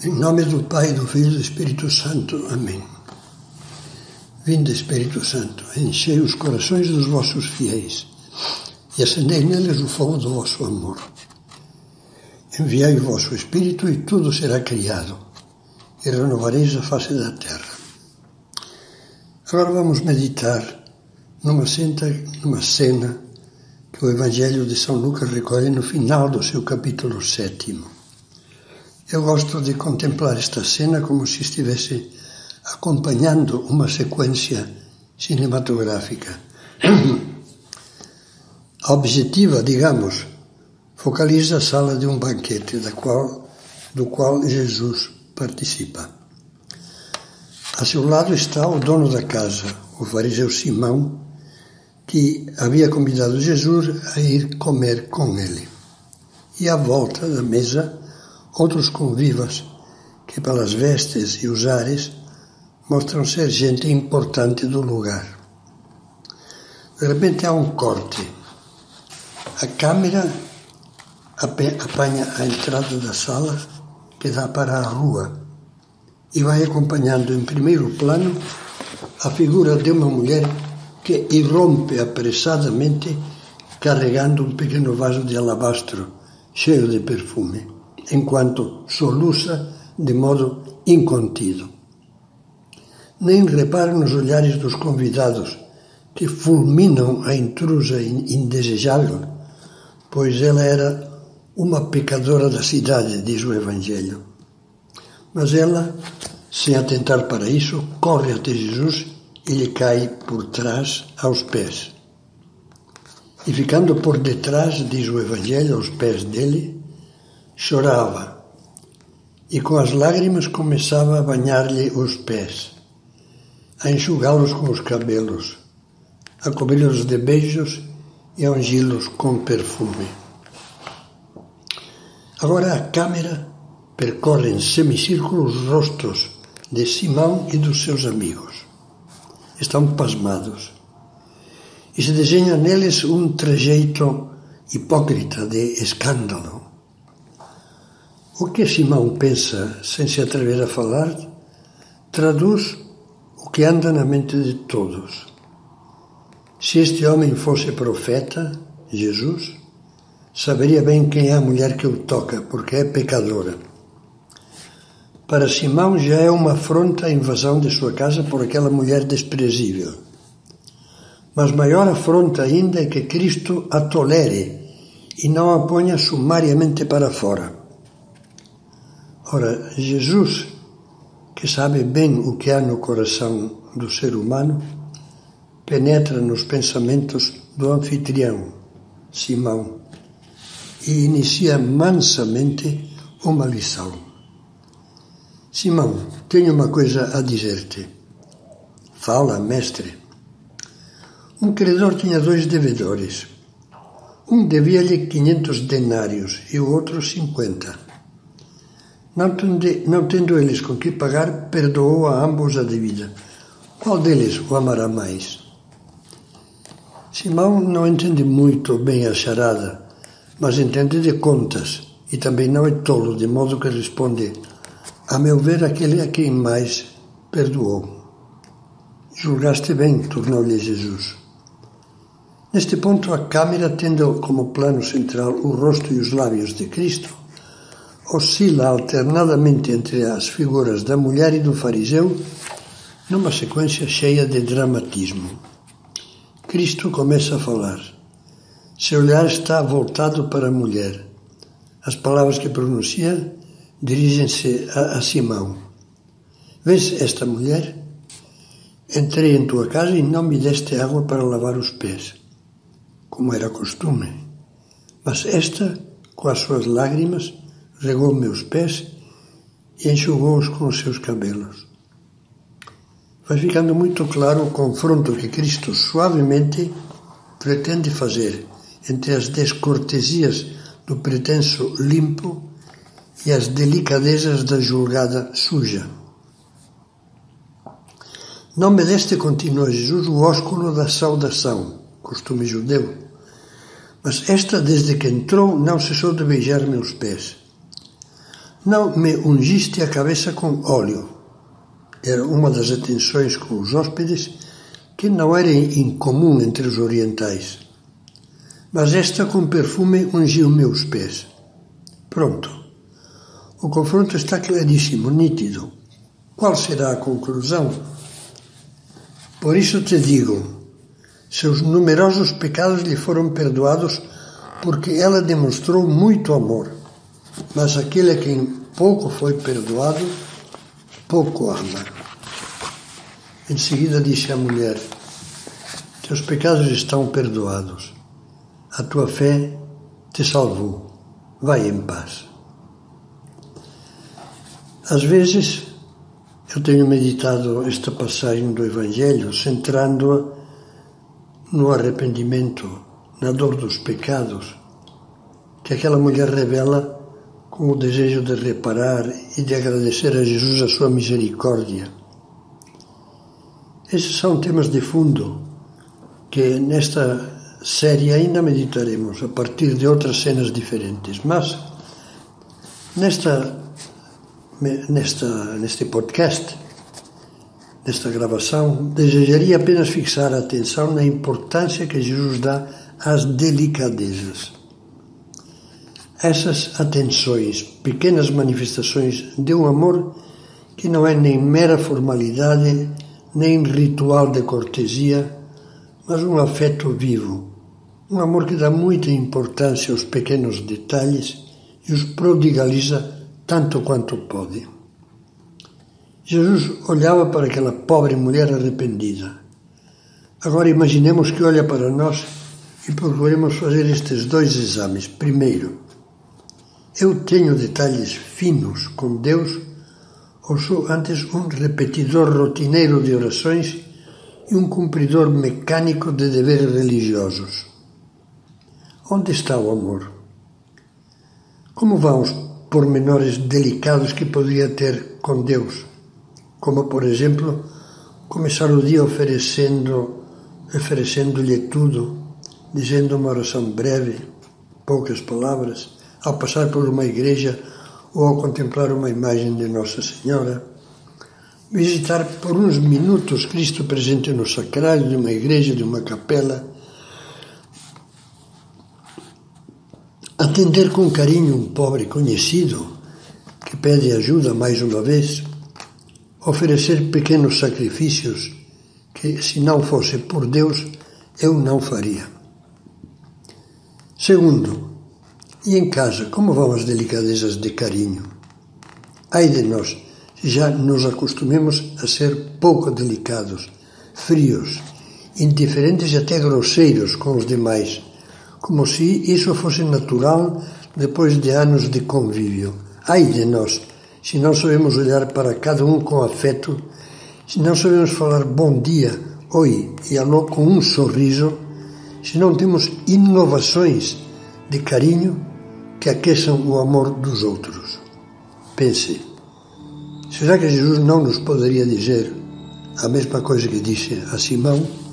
Em nome do Pai, do Filho e do Espírito Santo. Amém. Vinde, Espírito Santo, enchei os corações dos vossos fiéis e acendei neles o fogo do vosso amor. Enviai o vosso Espírito e tudo será criado, e renovareis a face da terra. Agora vamos meditar numa cena, numa cena que o Evangelho de São Lucas recolhe no final do seu capítulo sétimo. Eu gosto de contemplar esta cena como se estivesse acompanhando uma sequência cinematográfica. A objetiva, digamos, focaliza a sala de um banquete da qual, do qual Jesus participa. A seu lado está o dono da casa, o fariseu Simão, que havia convidado Jesus a ir comer com ele. E à volta da mesa outros convivas que, pelas vestes e usares, mostram ser gente importante do lugar. De repente há um corte. A câmera apanha a entrada da sala que dá para a rua e vai acompanhando em primeiro plano a figura de uma mulher que irrompe apressadamente carregando um pequeno vaso de alabastro cheio de perfume enquanto soluça de modo incontido. Nem repara nos olhares dos convidados, que fulminam a intrusa indesejável, pois ela era uma pecadora da cidade, diz o Evangelho. Mas ela, sem atentar para isso, corre até Jesus e lhe cai por trás aos pés. E ficando por detrás, diz o Evangelho, aos pés dele, chorava e com as lágrimas começava a banhar-lhe os pés, a enxugá-los com os cabelos, a cobri-los de beijos e a ungí-los com perfume. Agora a câmera percorre em semicírculo os rostos de Simão e dos seus amigos. Estão pasmados. E se desenha neles um trejeito hipócrita de escândalo o que Simão pensa sem se atrever a falar traduz o que anda na mente de todos. Se este homem fosse profeta, Jesus, saberia bem quem é a mulher que o toca, porque é pecadora. Para Simão já é uma afronta a invasão de sua casa por aquela mulher desprezível. Mas maior afronta ainda é que Cristo a tolere e não a ponha sumariamente para fora. Ora, Jesus, que sabe bem o que há no coração do ser humano, penetra nos pensamentos do anfitrião, Simão, e inicia mansamente uma lição. Simão, tenho uma coisa a dizer-te. Fala, mestre. Um credor tinha dois devedores. Um devia-lhe quinhentos denários e o outro cinquenta. Não, tende, não tendo eles com que pagar, perdoou a ambos a dívida. Qual deles o amará mais? Simão não entende muito bem a charada, mas entende de contas e também não é tolo, de modo que responde: A meu ver, aquele a quem mais perdoou. Julgaste bem, tornou-lhe Jesus. Neste ponto, a câmera, tendo como plano central o rosto e os lábios de Cristo, oscila alternadamente entre as figuras da mulher e do fariseu numa sequência cheia de dramatismo. Cristo começa a falar. Seu olhar está voltado para a mulher. As palavras que pronuncia dirigem-se a, a Simão. Vês esta mulher? Entrei em tua casa e não me deste água para lavar os pés, como era costume. Mas esta, com as suas lágrimas, regou meus pés e enxugou-os com os seus cabelos. Vai ficando muito claro o confronto que Cristo suavemente pretende fazer entre as descortesias do pretenso limpo e as delicadezas da julgada suja. Não me deste, continua Jesus, o ósculo da saudação, costume judeu, mas esta, desde que entrou, não cessou de beijar meus pés. Não me ungiste a cabeça com óleo. Era uma das atenções com os hóspedes que não era incomum entre os orientais. Mas esta com perfume ungiu meus pés. Pronto. O confronto está claríssimo, nítido. Qual será a conclusão? Por isso te digo: seus numerosos pecados lhe foram perdoados porque ela demonstrou muito amor. Mas aquele a quem pouco foi perdoado, pouco ama. Em seguida disse à mulher: Teus pecados estão perdoados. A tua fé te salvou. Vai em paz. Às vezes, eu tenho meditado esta passagem do Evangelho, centrando-a no arrependimento, na dor dos pecados, que aquela mulher revela com o desejo de reparar e de agradecer a Jesus a sua misericórdia. Esses são temas de fundo que nesta série ainda meditaremos a partir de outras cenas diferentes, mas nesta, nesta, neste podcast, nesta gravação, desejaria apenas fixar a atenção na importância que Jesus dá às delicadezas. Essas atenções, pequenas manifestações de um amor que não é nem mera formalidade, nem ritual de cortesia, mas um afeto vivo, um amor que dá muita importância aos pequenos detalhes e os prodigaliza tanto quanto pode. Jesus olhava para aquela pobre mulher arrependida. Agora imaginemos que olha para nós e procuremos fazer estes dois exames. Primeiro, eu tenho detalhes finos com Deus ou sou antes um repetidor rotineiro de orações e um cumpridor mecânico de deveres religiosos? Onde está o amor? Como vão os pormenores delicados que poderia ter com Deus? Como, por exemplo, começar o dia oferecendo, oferecendo-lhe tudo, dizendo uma oração breve, poucas palavras, ao passar por uma igreja ou ao contemplar uma imagem de Nossa Senhora, visitar por uns minutos Cristo presente no sacrário de uma igreja, de uma capela, atender com carinho um pobre conhecido que pede ajuda mais uma vez, oferecer pequenos sacrifícios que, se não fosse por Deus, eu não faria. Segundo, e em casa, como vão as delicadezas de carinho? Ai de nós, se já nos acostumemos a ser pouco delicados, frios, indiferentes e até grosseiros com os demais, como se isso fosse natural depois de anos de convívio. Ai de nós, se não sabemos olhar para cada um com afeto, se não sabemos falar bom dia, oi e alô com um sorriso, se não temos inovações de carinho que aqueçam o amor dos outros. Pense, será que Jesus não nos poderia dizer a mesma coisa que disse a Simão?